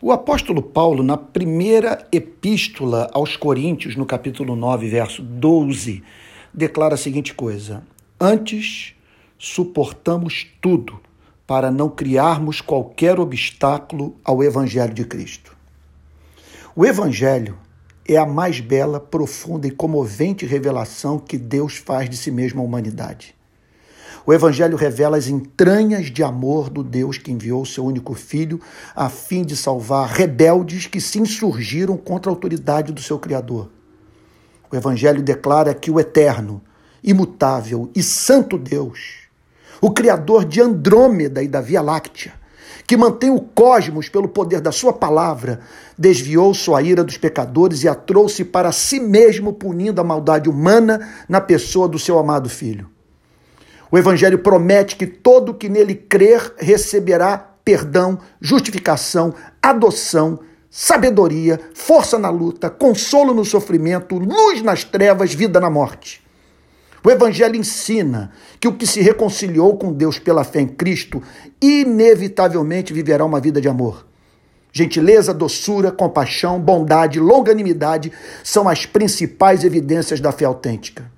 O apóstolo Paulo, na primeira epístola aos Coríntios, no capítulo 9, verso 12, declara a seguinte coisa: Antes suportamos tudo para não criarmos qualquer obstáculo ao evangelho de Cristo. O evangelho é a mais bela, profunda e comovente revelação que Deus faz de si mesmo à humanidade. O Evangelho revela as entranhas de amor do Deus que enviou seu único filho a fim de salvar rebeldes que se insurgiram contra a autoridade do seu Criador. O Evangelho declara que o eterno, imutável e santo Deus, o Criador de Andrômeda e da Via Láctea, que mantém o cosmos pelo poder da sua palavra, desviou sua ira dos pecadores e a trouxe para si mesmo, punindo a maldade humana na pessoa do seu amado filho. O Evangelho promete que todo que nele crer receberá perdão, justificação, adoção, sabedoria, força na luta, consolo no sofrimento, luz nas trevas, vida na morte. O Evangelho ensina que o que se reconciliou com Deus pela fé em Cristo inevitavelmente viverá uma vida de amor. Gentileza, doçura, compaixão, bondade, longanimidade são as principais evidências da fé autêntica.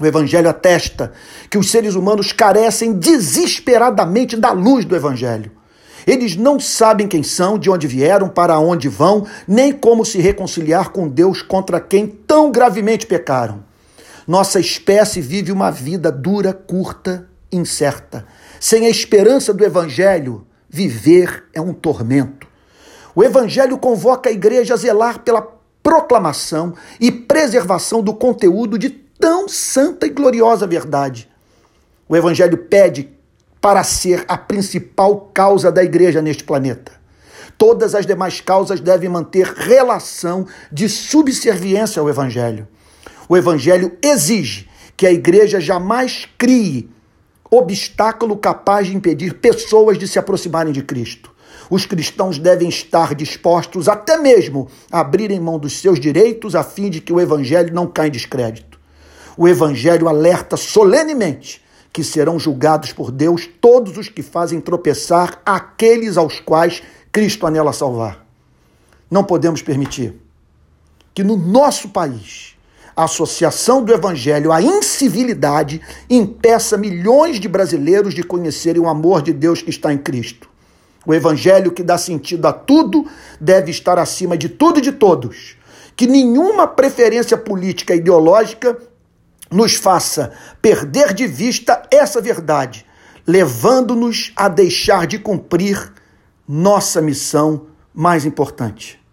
O Evangelho atesta que os seres humanos carecem desesperadamente da luz do Evangelho. Eles não sabem quem são, de onde vieram, para onde vão, nem como se reconciliar com Deus contra quem tão gravemente pecaram. Nossa espécie vive uma vida dura, curta, incerta. Sem a esperança do Evangelho, viver é um tormento. O Evangelho convoca a igreja a zelar pela proclamação e preservação do conteúdo de tão santa e gloriosa verdade. O Evangelho pede para ser a principal causa da igreja neste planeta. Todas as demais causas devem manter relação de subserviência ao Evangelho. O Evangelho exige que a igreja jamais crie obstáculo capaz de impedir pessoas de se aproximarem de Cristo. Os cristãos devem estar dispostos até mesmo a abrirem mão dos seus direitos a fim de que o Evangelho não caia em descrédito o Evangelho alerta solenemente que serão julgados por Deus todos os que fazem tropeçar aqueles aos quais Cristo anela salvar. Não podemos permitir que no nosso país a associação do Evangelho à incivilidade impeça milhões de brasileiros de conhecerem o amor de Deus que está em Cristo. O Evangelho que dá sentido a tudo deve estar acima de tudo e de todos. Que nenhuma preferência política ideológica nos faça perder de vista essa verdade, levando-nos a deixar de cumprir nossa missão mais importante.